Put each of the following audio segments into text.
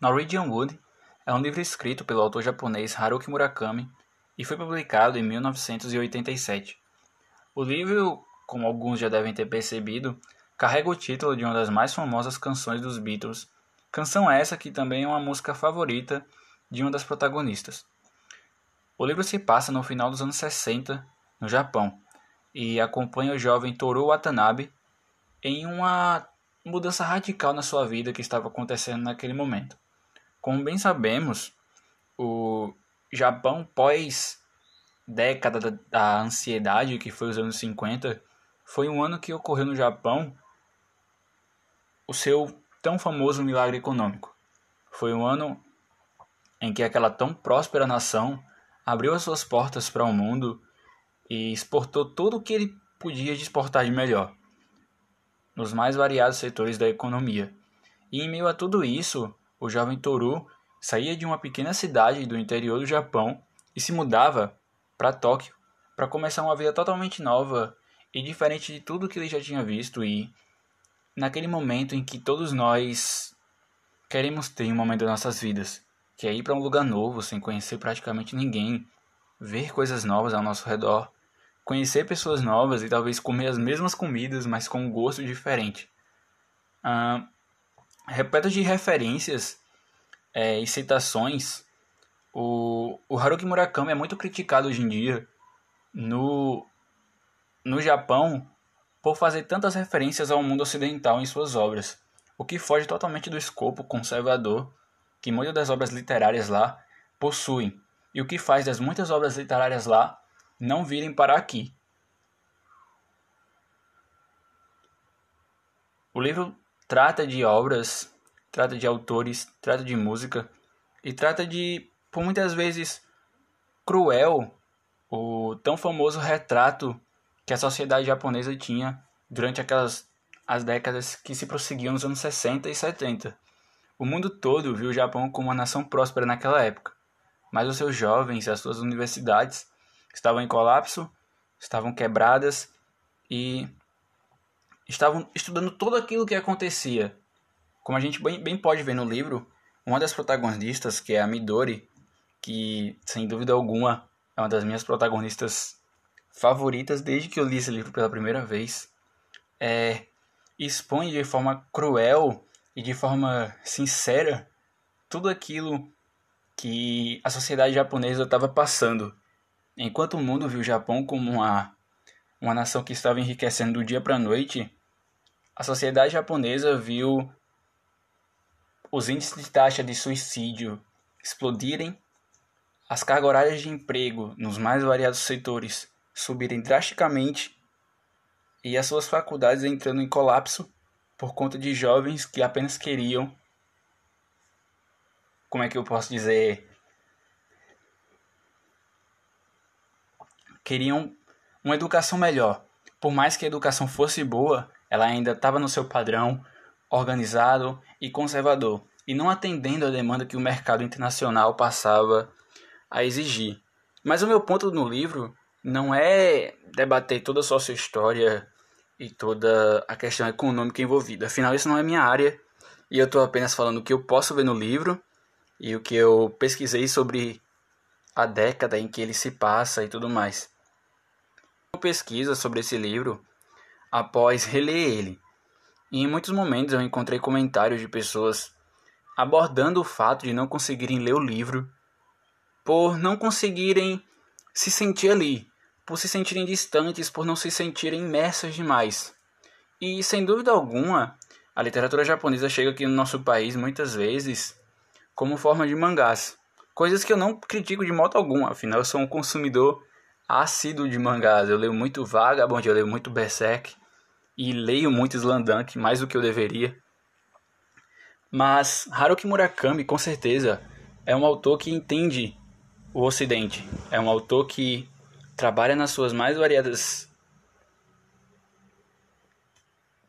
Norwegian Wood é um livro escrito pelo autor japonês Haruki Murakami e foi publicado em 1987. O livro, como alguns já devem ter percebido, carrega o título de uma das mais famosas canções dos Beatles, canção essa que também é uma música favorita de uma das protagonistas. O livro se passa no final dos anos 60, no Japão, e acompanha o jovem Toru Watanabe em uma mudança radical na sua vida que estava acontecendo naquele momento. Como bem sabemos, o Japão pós década da, da ansiedade, que foi os anos 50, foi um ano que ocorreu no Japão o seu tão famoso milagre econômico. Foi um ano em que aquela tão próspera nação abriu as suas portas para o mundo e exportou tudo o que ele podia exportar de melhor, nos mais variados setores da economia. E em meio a tudo isso, o jovem Toru saía de uma pequena cidade do interior do Japão e se mudava para Tóquio para começar uma vida totalmente nova e diferente de tudo que ele já tinha visto e naquele momento em que todos nós queremos ter um momento das nossas vidas, que é ir para um lugar novo sem conhecer praticamente ninguém, ver coisas novas ao nosso redor, conhecer pessoas novas e talvez comer as mesmas comidas, mas com um gosto diferente. Ah, repleto de referências é, e citações, o, o Haruki Murakami é muito criticado hoje em dia no, no Japão por fazer tantas referências ao mundo ocidental em suas obras, o que foge totalmente do escopo conservador que muitas das obras literárias lá possuem, e o que faz das muitas obras literárias lá não virem para aqui. O livro trata de obras, trata de autores, trata de música e trata de, por muitas vezes, cruel, o tão famoso retrato que a sociedade japonesa tinha durante aquelas as décadas que se prosseguiam nos anos 60 e 70. O mundo todo viu o Japão como uma nação próspera naquela época, mas os seus jovens e as suas universidades estavam em colapso, estavam quebradas e estavam estudando tudo aquilo que acontecia. Como a gente bem, bem pode ver no livro, uma das protagonistas, que é a Midori, que sem dúvida alguma é uma das minhas protagonistas favoritas desde que eu li esse livro pela primeira vez, é, expõe de forma cruel e de forma sincera tudo aquilo que a sociedade japonesa estava passando. Enquanto o mundo viu o Japão como uma, uma nação que estava enriquecendo do dia para a noite, a sociedade japonesa viu os índices de taxa de suicídio explodirem, as cargas horárias de emprego nos mais variados setores subirem drasticamente e as suas faculdades entrando em colapso por conta de jovens que apenas queriam como é que eu posso dizer queriam uma educação melhor. Por mais que a educação fosse boa, ela ainda estava no seu padrão organizado e conservador, e não atendendo à demanda que o mercado internacional passava a exigir. Mas o meu ponto no livro não é debater toda a sua história e toda a questão econômica envolvida. Afinal, isso não é minha área e eu estou apenas falando o que eu posso ver no livro e o que eu pesquisei sobre a década em que ele se passa e tudo mais. Pesquisa sobre esse livro após reler ele. E em muitos momentos eu encontrei comentários de pessoas abordando o fato de não conseguirem ler o livro por não conseguirem se sentir ali, por se sentirem distantes, por não se sentirem imersas demais. E sem dúvida alguma, a literatura japonesa chega aqui no nosso país muitas vezes como forma de mangás, coisas que eu não critico de modo algum, afinal eu sou um consumidor assíduo de mangás. Eu leio muito Vagabond, eu leio muito Berserk e leio muito Slandunk, mais do que eu deveria. Mas Haruki Murakami, com certeza, é um autor que entende o Ocidente. É um autor que trabalha nas suas mais variadas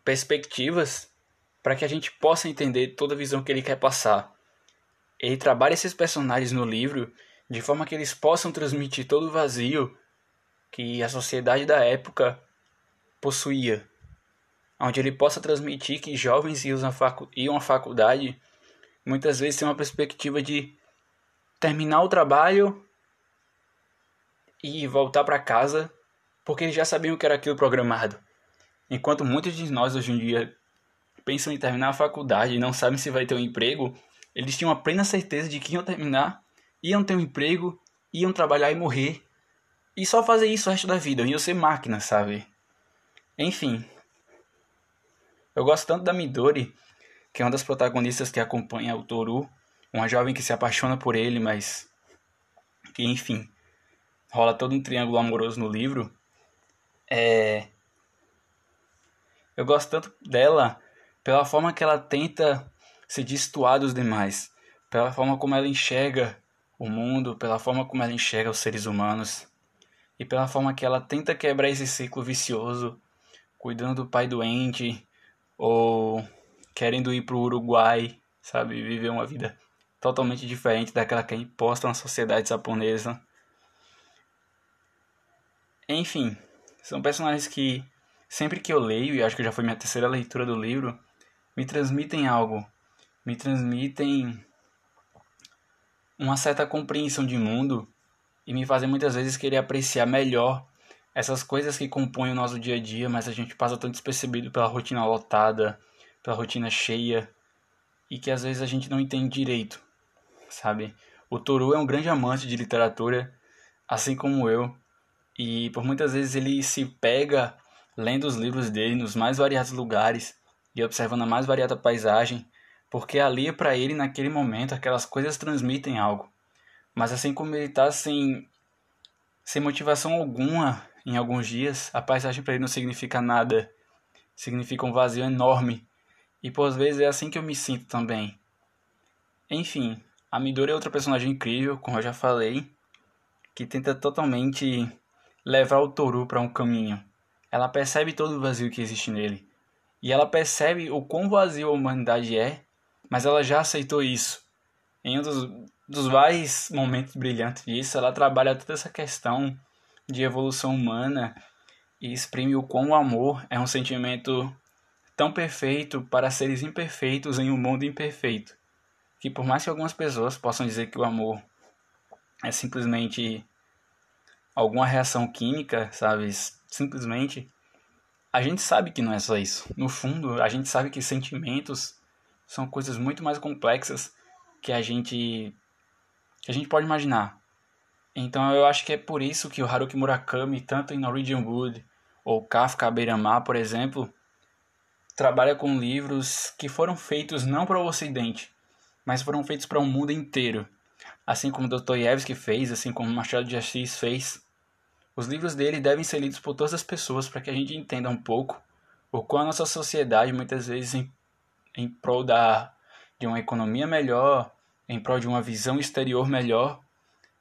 perspectivas para que a gente possa entender toda a visão que ele quer passar. Ele trabalha esses personagens no livro de forma que eles possam transmitir todo o vazio que a sociedade da época possuía onde ele possa transmitir que jovens iam à faculdade muitas vezes tem uma perspectiva de terminar o trabalho e voltar para casa porque eles já sabiam que era aquilo programado. Enquanto muitos de nós hoje em dia pensam em terminar a faculdade e não sabem se vai ter um emprego, eles tinham a plena certeza de que iam terminar, iam ter um emprego, iam trabalhar e morrer. E só fazer isso o resto da vida, iam ser máquinas, sabe? Enfim. Eu gosto tanto da Midori, que é uma das protagonistas que acompanha o Toru, uma jovem que se apaixona por ele, mas que enfim, rola todo um triângulo amoroso no livro. É... Eu gosto tanto dela pela forma que ela tenta se destoar dos demais, pela forma como ela enxerga o mundo, pela forma como ela enxerga os seres humanos e pela forma que ela tenta quebrar esse ciclo vicioso, cuidando do pai doente ou querendo ir para o Uruguai, sabe, viver uma vida totalmente diferente daquela que é imposta na sociedade japonesa. Enfim, são personagens que, sempre que eu leio, e acho que já foi minha terceira leitura do livro, me transmitem algo. Me transmitem uma certa compreensão de mundo e me fazem muitas vezes querer apreciar melhor essas coisas que compõem o nosso dia a dia, mas a gente passa tão despercebido pela rotina lotada, pela rotina cheia e que às vezes a gente não entende direito, sabe? O Toru é um grande amante de literatura, assim como eu, e por muitas vezes ele se pega lendo os livros dele nos mais variados lugares e observando a mais variada paisagem, porque ali para ele naquele momento aquelas coisas transmitem algo. Mas assim como ele está sem sem motivação alguma em alguns dias, a paisagem para ele não significa nada, significa um vazio enorme. E por vezes é assim que eu me sinto também. Enfim, a Midori é outra personagem incrível, como eu já falei, que tenta totalmente levar o Toru para um caminho. Ela percebe todo o vazio que existe nele. E ela percebe o quão vazio a humanidade é, mas ela já aceitou isso. Em um dos, dos mais momentos brilhantes disso, ela trabalha toda essa questão de evolução humana e exprime o quão o amor é um sentimento tão perfeito para seres imperfeitos em um mundo imperfeito. Que por mais que algumas pessoas possam dizer que o amor é simplesmente alguma reação química, sabe? Simplesmente. A gente sabe que não é só isso. No fundo, a gente sabe que sentimentos são coisas muito mais complexas que a gente que a gente pode imaginar. Então eu acho que é por isso que o Haruki Murakami, tanto em Norwegian Wood ou Kafka à beira-mar, por exemplo, trabalha com livros que foram feitos não para o ocidente, mas foram feitos para o mundo inteiro. Assim como Dostoiévski fez, assim como Machado de Assis fez. Os livros dele devem ser lidos por todas as pessoas para que a gente entenda um pouco o quão a nossa sociedade, muitas vezes em, em prol da, de uma economia melhor, em prol de uma visão exterior melhor,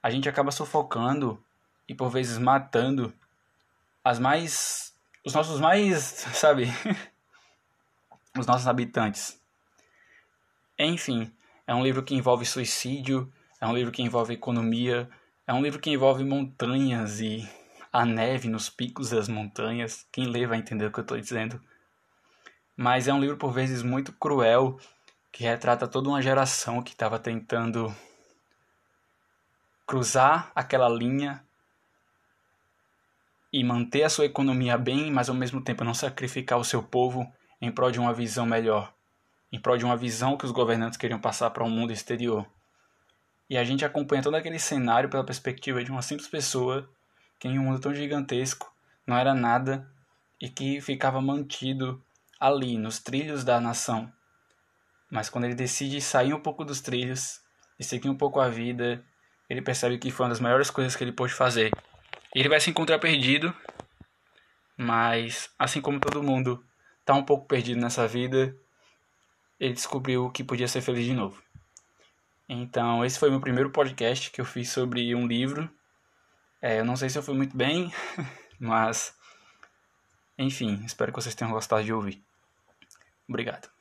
a gente acaba sufocando e por vezes matando as mais os nossos mais, sabe, os nossos habitantes. Enfim, é um livro que envolve suicídio, é um livro que envolve economia, é um livro que envolve montanhas e a neve nos picos das montanhas. Quem lê vai entender o que eu estou dizendo. Mas é um livro por vezes muito cruel que retrata toda uma geração que estava tentando cruzar aquela linha e manter a sua economia bem, mas ao mesmo tempo não sacrificar o seu povo em prol de uma visão melhor, em prol de uma visão que os governantes queriam passar para o um mundo exterior. E a gente acompanha todo aquele cenário pela perspectiva de uma simples pessoa que em um mundo tão gigantesco não era nada e que ficava mantido ali, nos trilhos da nação. Mas quando ele decide sair um pouco dos trilhos e seguir um pouco a vida, ele percebe que foi uma das maiores coisas que ele pôde fazer. Ele vai se encontrar perdido, mas assim como todo mundo está um pouco perdido nessa vida, ele descobriu que podia ser feliz de novo. Então, esse foi meu primeiro podcast que eu fiz sobre um livro é, eu não sei se eu fui muito bem, mas enfim, espero que vocês tenham gostado de ouvir. Obrigado.